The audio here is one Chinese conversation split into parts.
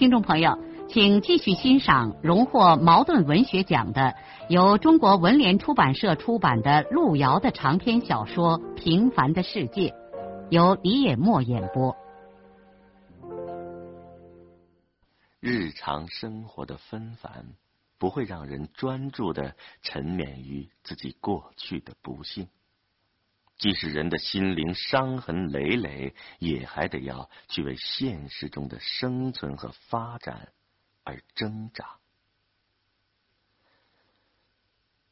听众朋友，请继续欣赏荣获茅盾文学奖的、由中国文联出版社出版的路遥的长篇小说《平凡的世界》，由李野墨演播。日常生活的纷繁，不会让人专注的沉湎于自己过去的不幸。即使人的心灵伤痕累累，也还得要去为现实中的生存和发展而挣扎。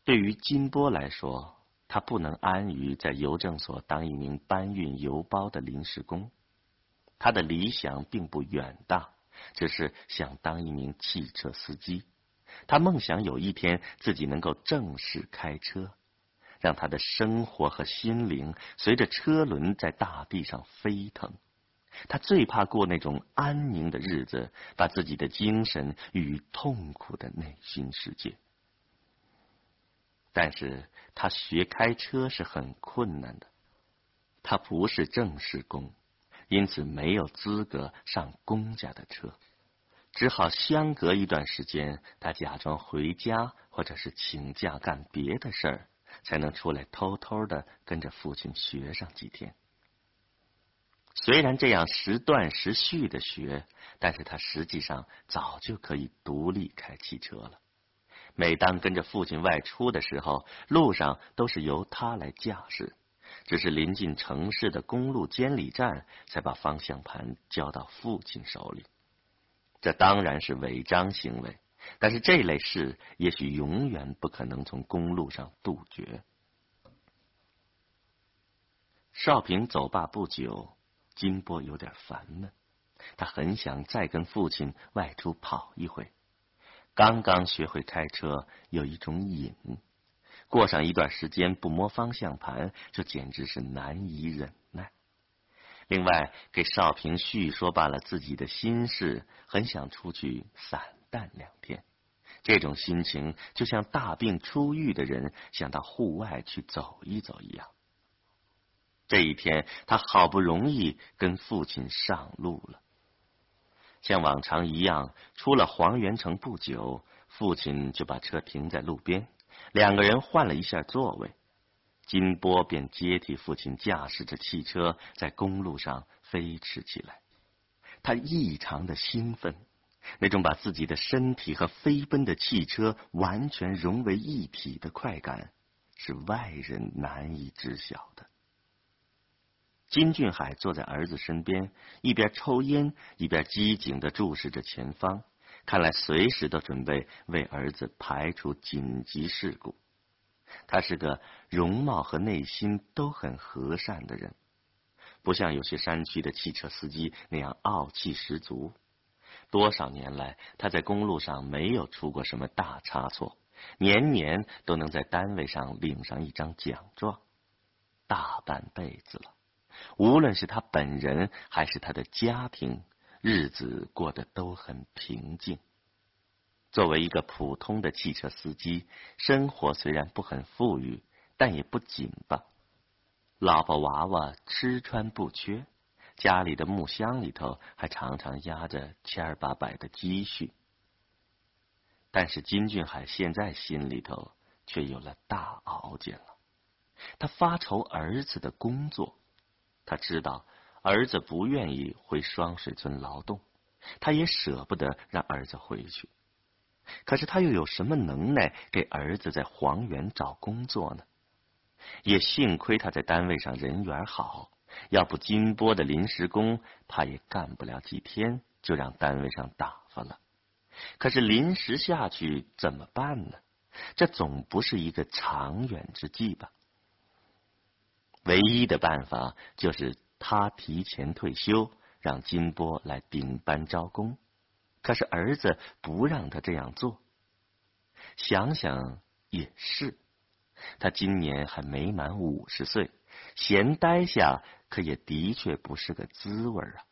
对于金波来说，他不能安于在邮政所当一名搬运邮包的临时工。他的理想并不远大，只是想当一名汽车司机。他梦想有一天自己能够正式开车。让他的生活和心灵随着车轮在大地上飞腾。他最怕过那种安宁的日子，把自己的精神与痛苦的内心世界。但是他学开车是很困难的，他不是正式工，因此没有资格上公家的车，只好相隔一段时间，他假装回家，或者是请假干别的事儿。才能出来偷偷的跟着父亲学上几天。虽然这样时断时续的学，但是他实际上早就可以独立开汽车了。每当跟着父亲外出的时候，路上都是由他来驾驶，只是临近城市的公路监理站，才把方向盘交到父亲手里。这当然是违章行为。但是这类事也许永远不可能从公路上杜绝。少平走罢不久，金波有点烦闷，他很想再跟父亲外出跑一回。刚刚学会开车，有一种瘾，过上一段时间不摸方向盘，就简直是难以忍耐。另外，给少平叙说罢了自己的心事，很想出去散。淡两天，这种心情就像大病初愈的人想到户外去走一走一样。这一天，他好不容易跟父亲上路了。像往常一样，出了黄元城不久，父亲就把车停在路边，两个人换了一下座位，金波便接替父亲驾驶着汽车在公路上飞驰起来。他异常的兴奋。那种把自己的身体和飞奔的汽车完全融为一体的快感，是外人难以知晓的。金俊海坐在儿子身边，一边抽烟，一边机警的注视着前方，看来随时都准备为儿子排除紧急事故。他是个容貌和内心都很和善的人，不像有些山区的汽车司机那样傲气十足。多少年来，他在公路上没有出过什么大差错，年年都能在单位上领上一张奖状。大半辈子了，无论是他本人还是他的家庭，日子过得都很平静。作为一个普通的汽车司机，生活虽然不很富裕，但也不紧吧。老婆娃娃吃穿不缺。家里的木箱里头还常常压着千儿八百的积蓄，但是金俊海现在心里头却有了大熬煎了。他发愁儿子的工作，他知道儿子不愿意回双水村劳动，他也舍不得让儿子回去。可是他又有什么能耐给儿子在黄原找工作呢？也幸亏他在单位上人缘好。要不金波的临时工，怕也干不了几天，就让单位上打发了。可是临时下去怎么办呢？这总不是一个长远之计吧？唯一的办法就是他提前退休，让金波来顶班招工。可是儿子不让他这样做。想想也是，他今年还没满五十岁，闲待下可也的确不是个滋味啊。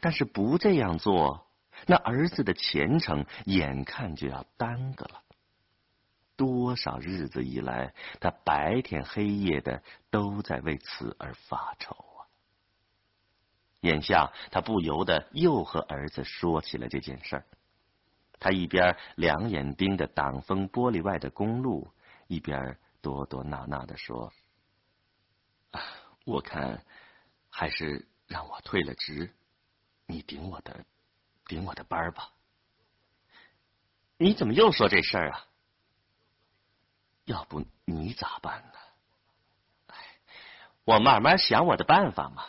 但是不这样做，那儿子的前程眼看就要耽搁了。多少日子以来，他白天黑夜的都在为此而发愁啊。眼下，他不由得又和儿子说起了这件事儿。他一边两眼盯着挡风玻璃外的公路，一边哆哆囔囔的说：“我看还是让我退了职，你顶我的顶我的班吧。”你怎么又说这事儿啊？要不你咋办呢？我慢慢想我的办法嘛。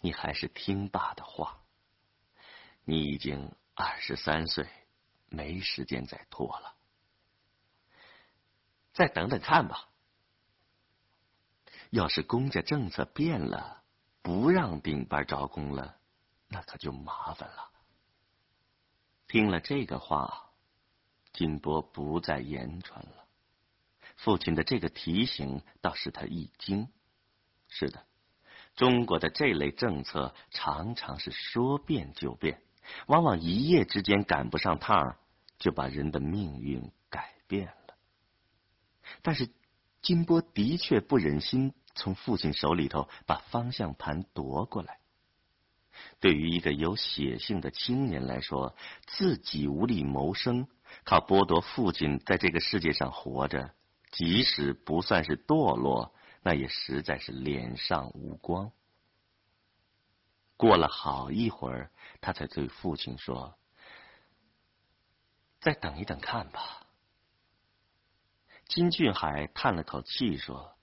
你还是听爸的话，你已经。二十三岁，没时间再拖了，再等等看吧。要是公家政策变了，不让顶班招工了，那可就麻烦了。听了这个话，金波不再言传了。父亲的这个提醒倒使他一惊。是的，中国的这类政策常常是说变就变。往往一夜之间赶不上趟，就把人的命运改变了。但是金波的确不忍心从父亲手里头把方向盘夺过来。对于一个有血性的青年来说，自己无力谋生，靠剥夺父亲在这个世界上活着，即使不算是堕落，那也实在是脸上无光。过了好一会儿，他才对父亲说：“再等一等看吧。”金俊海叹了口气说：“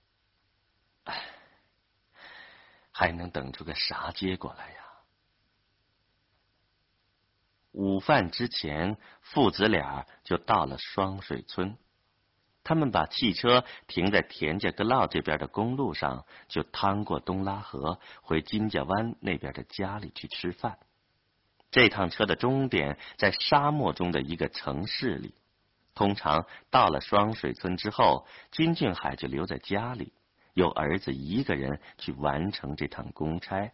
还能等出个啥结果来呀？”午饭之前，父子俩就到了双水村。他们把汽车停在田家阁涝这边的公路上，就趟过东拉河，回金家湾那边的家里去吃饭。这趟车的终点在沙漠中的一个城市里。通常到了双水村之后，金俊海就留在家里，由儿子一个人去完成这趟公差。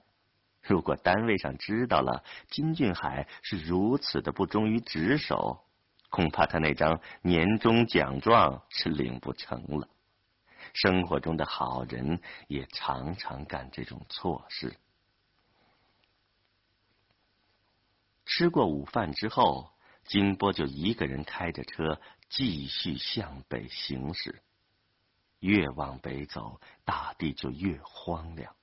如果单位上知道了金俊海是如此的不忠于职守，恐怕他那张年终奖状是领不成了。生活中的好人也常常干这种错事。吃过午饭之后，金波就一个人开着车继续向北行驶。越往北走，大地就越荒凉，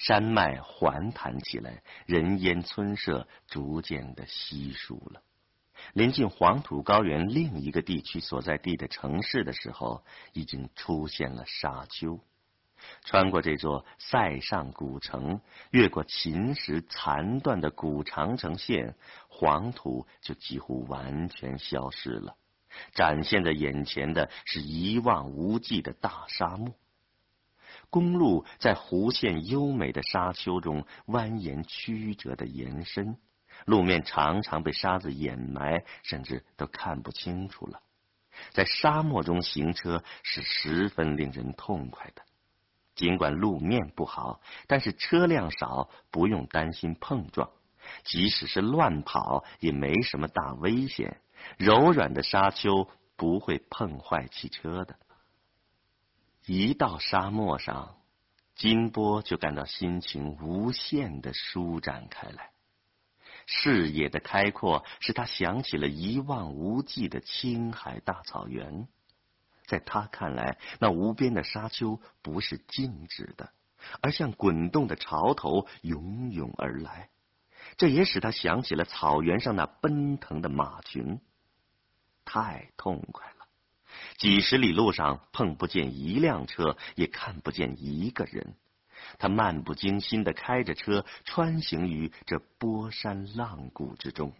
山脉环谈起来，人烟村舍逐渐的稀疏了。临近黄土高原另一个地区所在地的城市的时候，已经出现了沙丘。穿过这座塞上古城，越过秦时残断的古长城线，黄土就几乎完全消失了。展现在眼前的是一望无际的大沙漠。公路在弧线优美的沙丘中蜿蜒曲折的延伸。路面常常被沙子掩埋，甚至都看不清楚了。在沙漠中行车是十分令人痛快的。尽管路面不好，但是车辆少，不用担心碰撞。即使是乱跑，也没什么大危险。柔软的沙丘不会碰坏汽车的。一到沙漠上，金波就感到心情无限的舒展开来。视野的开阔使他想起了一望无际的青海大草原，在他看来，那无边的沙丘不是静止的，而像滚动的潮头涌涌而来。这也使他想起了草原上那奔腾的马群，太痛快了！几十里路上碰不见一辆车，也看不见一个人。他漫不经心的开着车，穿行于这波山浪谷之中，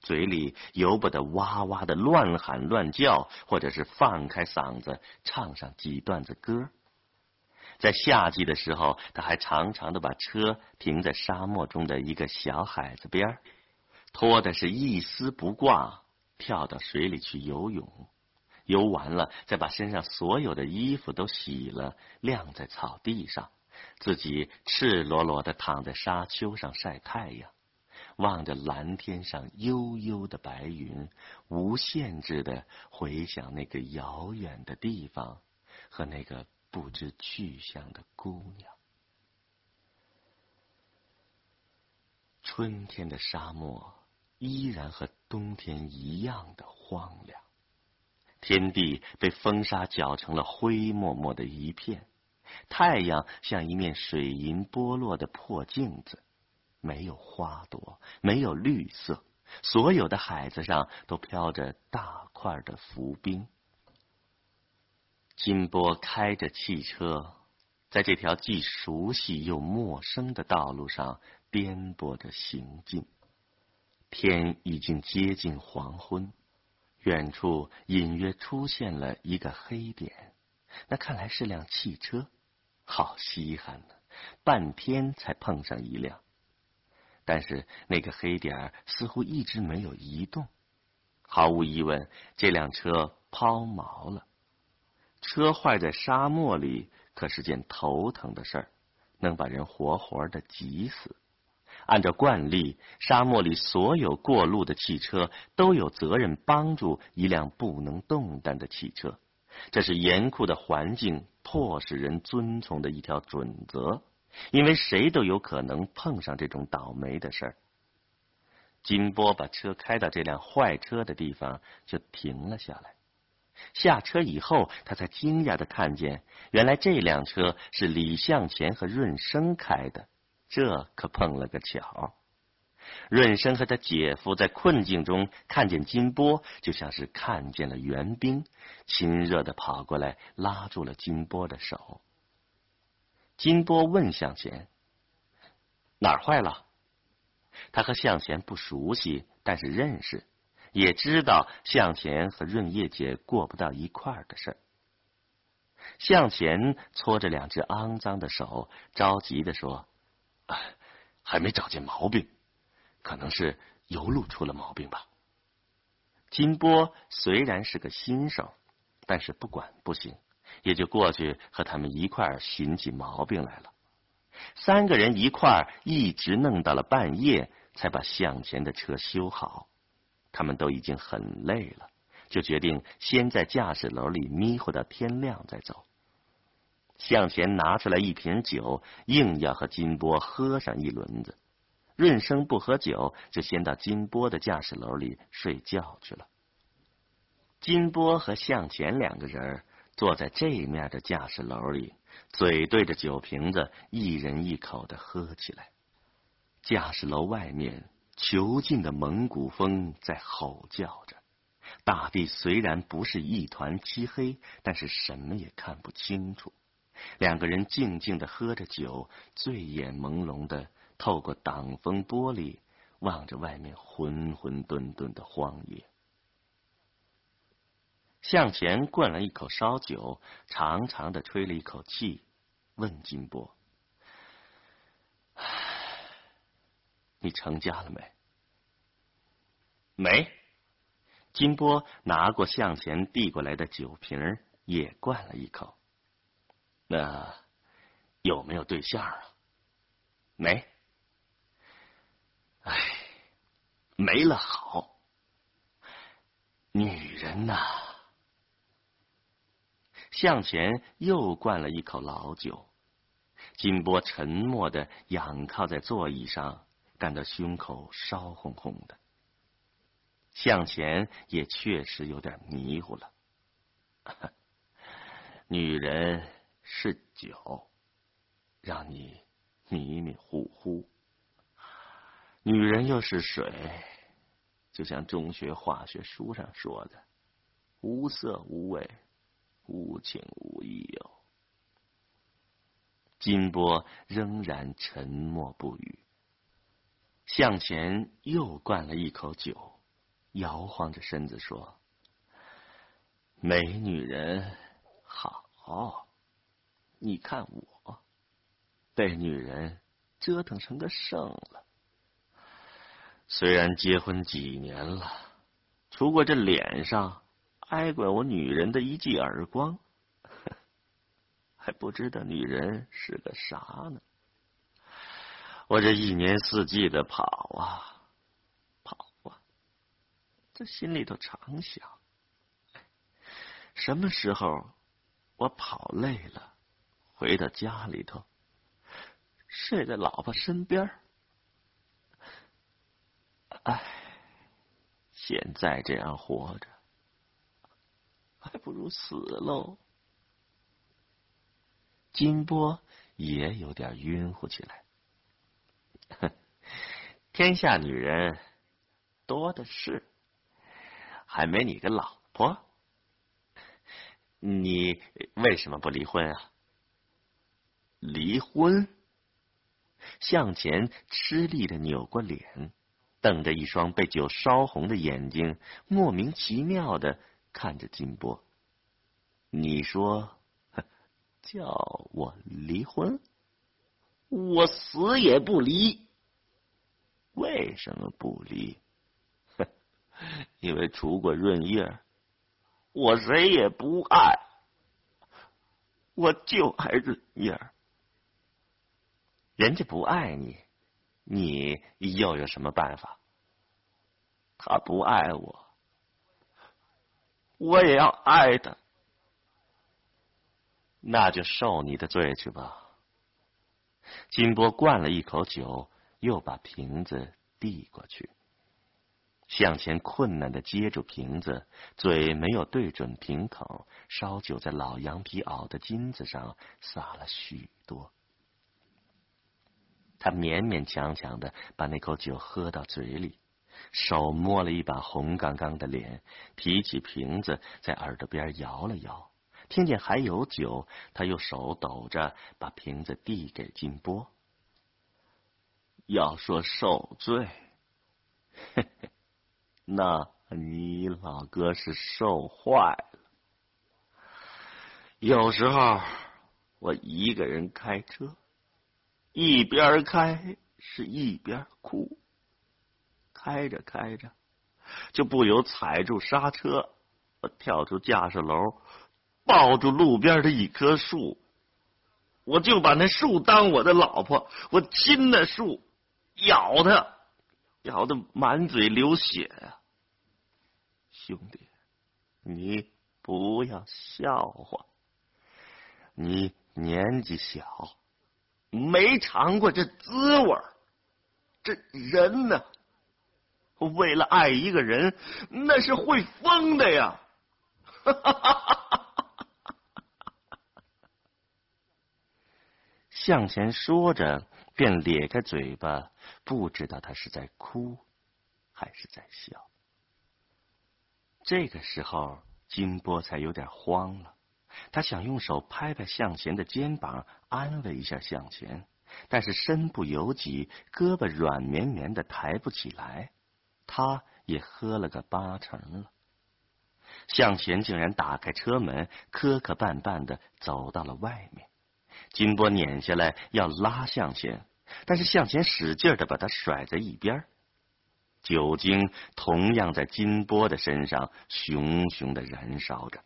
嘴里由不得哇哇的乱喊乱叫，或者是放开嗓子唱上几段子歌。在夏季的时候，他还常常的把车停在沙漠中的一个小海子边拖的是一丝不挂，跳到水里去游泳。游完了，再把身上所有的衣服都洗了，晾在草地上，自己赤裸裸的躺在沙丘上晒太阳，望着蓝天上悠悠的白云，无限制的回想那个遥远的地方和那个不知去向的姑娘。春天的沙漠依然和冬天一样的荒凉。天地被风沙搅成了灰漠漠的一片，太阳像一面水银剥落的破镜子，没有花朵，没有绿色，所有的海子上都飘着大块的浮冰。金波开着汽车，在这条既熟悉又陌生的道路上颠簸着行进。天已经接近黄昏。远处隐约出现了一个黑点，那看来是辆汽车，好稀罕呢！半天才碰上一辆，但是那个黑点似乎一直没有移动。毫无疑问，这辆车抛锚了。车坏在沙漠里可是件头疼的事儿，能把人活活的急死。按照惯例，沙漠里所有过路的汽车都有责任帮助一辆不能动弹的汽车，这是严酷的环境迫使人遵从的一条准则。因为谁都有可能碰上这种倒霉的事儿。金波把车开到这辆坏车的地方，就停了下来。下车以后，他才惊讶的看见，原来这辆车是李向前和润生开的。这可碰了个巧，润生和他姐夫在困境中看见金波，就像是看见了援兵，亲热的跑过来拉住了金波的手。金波问向前：“哪儿坏了？”他和向前不熟悉，但是认识，也知道向前和润叶姐过不到一块儿的事儿。向前搓着两只肮脏的手，着急的说。还没找见毛病，可能是油路出了毛病吧。金波虽然是个新手，但是不管不行，也就过去和他们一块儿寻起毛病来了。三个人一块儿一直弄到了半夜，才把向前的车修好。他们都已经很累了，就决定先在驾驶楼里迷糊到天亮再走。向前拿出来一瓶酒，硬要和金波喝上一轮子。润生不喝酒，就先到金波的驾驶楼里睡觉去了。金波和向前两个人坐在这面的驾驶楼里，嘴对着酒瓶子，一人一口的喝起来。驾驶楼外面，囚禁的蒙古风在吼叫着。大地虽然不是一团漆黑，但是什么也看不清楚。两个人静静的喝着酒，醉眼朦胧的透过挡风玻璃望着外面浑浑沌沌的荒野。向前灌了一口烧酒，长长的吹了一口气，问金波：“你成家了没？”没。金波拿过向前递过来的酒瓶，也灌了一口。那有没有对象啊？没。哎，没了好。女人呐，向前又灌了一口老酒。金波沉默的仰靠在座椅上，感到胸口烧烘烘的。向前也确实有点迷糊了。女人。是酒，让你迷迷糊糊；女人又是水，就像中学化学书上说的，无色无味，无情无义哟。金波仍然沉默不语，向前又灌了一口酒，摇晃着身子说：“美女人好。”你看我被女人折腾成个剩了。虽然结婚几年了，除过这脸上挨过我女人的一记耳光，还不知道女人是个啥呢。我这一年四季的跑啊跑啊，这心里头常想，什么时候我跑累了。回到家里头，睡在老婆身边唉，现在这样活着，还不如死喽。金波也有点晕乎起来。哼，天下女人多的是，还没你个老婆。你为什么不离婚啊？离婚？向前吃力的扭过脸，瞪着一双被酒烧红的眼睛，莫名其妙的看着金波。你说叫我离婚，我死也不离。为什么不离？因为除过润叶，我谁也不爱，我就爱润叶。人家不爱你，你又有什么办法？他不爱我，我也要爱他，那就受你的罪去吧。金波灌了一口酒，又把瓶子递过去，向前困难的接住瓶子，嘴没有对准瓶口，烧酒在老羊皮袄的金子上洒了许多。他勉勉强强的把那口酒喝到嘴里，手摸了一把红刚刚的脸，提起瓶子在耳朵边摇了摇，听见还有酒，他又手抖着把瓶子递给金波。要说受罪，嘿 嘿那你老哥是受坏了。有时候我一个人开车。一边开是一边哭，开着开着就不由踩住刹车，我跳出驾驶楼，抱住路边的一棵树，我就把那树当我的老婆，我亲那树，咬它，咬得满嘴流血呀！兄弟，你不要笑话，你年纪小。没尝过这滋味这人呢，为了爱一个人，那是会疯的呀！向前说着，便咧开嘴巴，不知道他是在哭还是在笑。这个时候，金波才有点慌了。他想用手拍拍向前的肩膀，安慰一下向前，但是身不由己，胳膊软绵绵的，抬不起来。他也喝了个八成了。向前竟然打开车门，磕磕绊绊的走到了外面。金波撵下来要拉向前，但是向前使劲的把他甩在一边。酒精同样在金波的身上熊熊的燃烧着。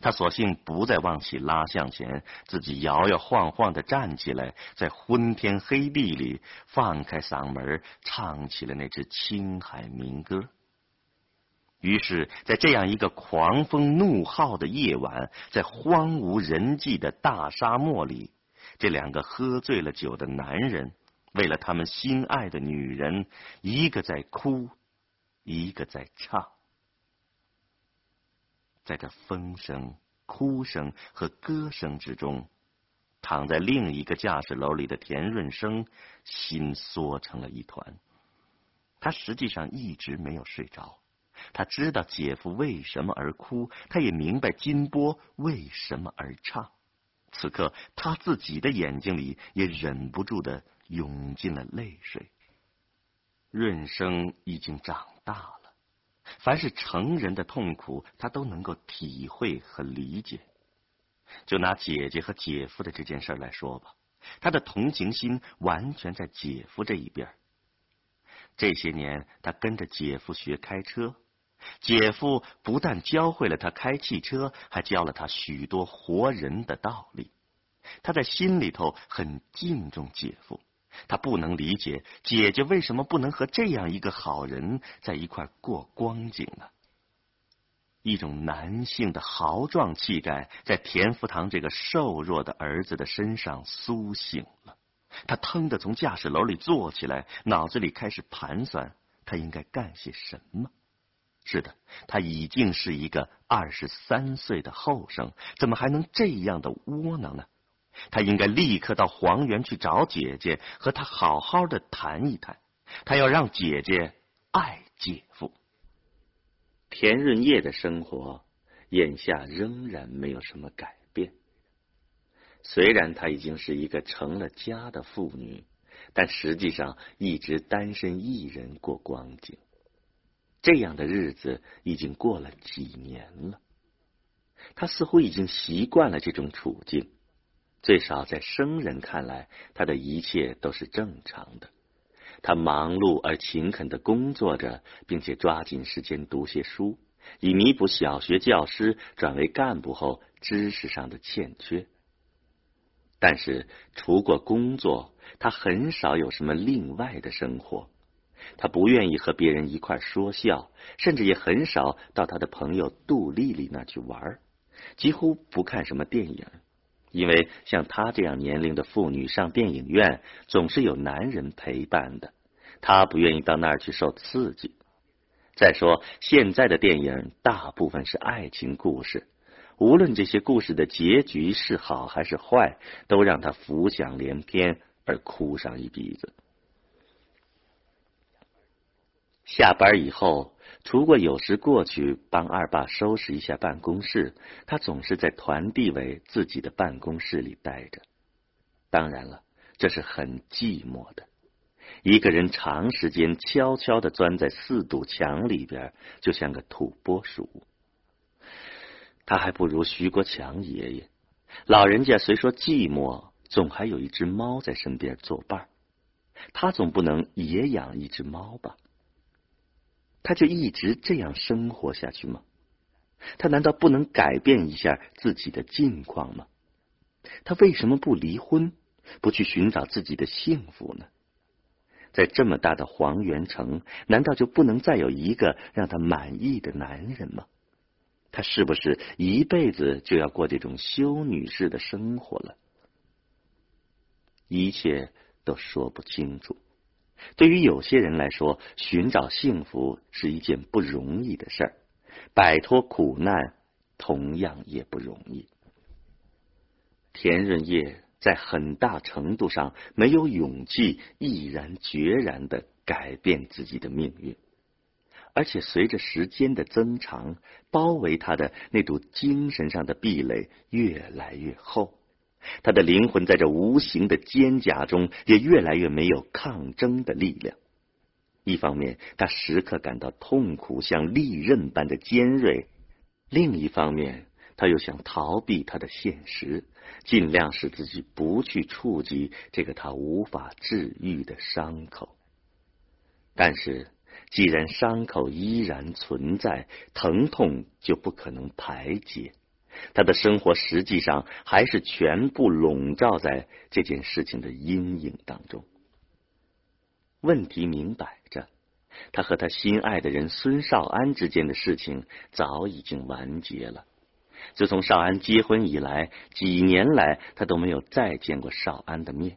他索性不再往起拉，向前，自己摇摇晃晃的站起来，在昏天黑地里放开嗓门唱起了那支青海民歌。于是，在这样一个狂风怒号的夜晚，在荒无人迹的大沙漠里，这两个喝醉了酒的男人，为了他们心爱的女人，一个在哭，一个在唱。在这风声、哭声和歌声之中，躺在另一个驾驶楼里的田润生心缩成了一团。他实际上一直没有睡着，他知道姐夫为什么而哭，他也明白金波为什么而唱。此刻，他自己的眼睛里也忍不住的涌进了泪水。润生已经长大了。凡是成人的痛苦，他都能够体会和理解。就拿姐姐和姐夫的这件事来说吧，他的同情心完全在姐夫这一边。这些年，他跟着姐夫学开车，姐夫不但教会了他开汽车，还教了他许多活人的道理。他在心里头很敬重姐夫，他不能理解姐姐为什么不能和这样一个好人在一块过光景呢？一种男性的豪壮气概在田福堂这个瘦弱的儿子的身上苏醒了。他腾的从驾驶楼里坐起来，脑子里开始盘算他应该干些什么。是的，他已经是一个二十三岁的后生，怎么还能这样的窝囊呢？他应该立刻到黄原去找姐姐，和她好好的谈一谈。他要让姐姐爱姐夫。田润叶的生活眼下仍然没有什么改变。虽然她已经是一个成了家的妇女，但实际上一直单身一人过光景。这样的日子已经过了几年了，她似乎已经习惯了这种处境。最少在生人看来，他的一切都是正常的。他忙碌而勤恳的工作着，并且抓紧时间读些书，以弥补小学教师转为干部后知识上的欠缺。但是，除过工作，他很少有什么另外的生活。他不愿意和别人一块说笑，甚至也很少到他的朋友杜丽丽那去玩，几乎不看什么电影。因为像她这样年龄的妇女上电影院总是有男人陪伴的，她不愿意到那儿去受刺激。再说现在的电影大部分是爱情故事，无论这些故事的结局是好还是坏，都让她浮想联翩而哭上一鼻子。下班以后。除过有时过去帮二爸收拾一下办公室，他总是在团地委自己的办公室里待着。当然了，这是很寂寞的。一个人长时间悄悄的钻在四堵墙里边，就像个土拨鼠。他还不如徐国强爷爷，老人家虽说寂寞，总还有一只猫在身边作伴。他总不能也养一只猫吧？他就一直这样生活下去吗？他难道不能改变一下自己的境况吗？他为什么不离婚，不去寻找自己的幸福呢？在这么大的黄原城，难道就不能再有一个让他满意的男人吗？他是不是一辈子就要过这种修女式的生活了？一切都说不清楚。对于有些人来说，寻找幸福是一件不容易的事儿，摆脱苦难同样也不容易。田润叶在很大程度上没有勇气毅然决然的改变自己的命运，而且随着时间的增长，包围他的那堵精神上的壁垒越来越厚。他的灵魂在这无形的肩胛中也越来越没有抗争的力量。一方面，他时刻感到痛苦像利刃般的尖锐；另一方面，他又想逃避他的现实，尽量使自己不去触及这个他无法治愈的伤口。但是，既然伤口依然存在，疼痛就不可能排解。他的生活实际上还是全部笼罩在这件事情的阴影当中。问题明摆着，他和他心爱的人孙少安之间的事情早已经完结了。自从少安结婚以来，几年来他都没有再见过少安的面。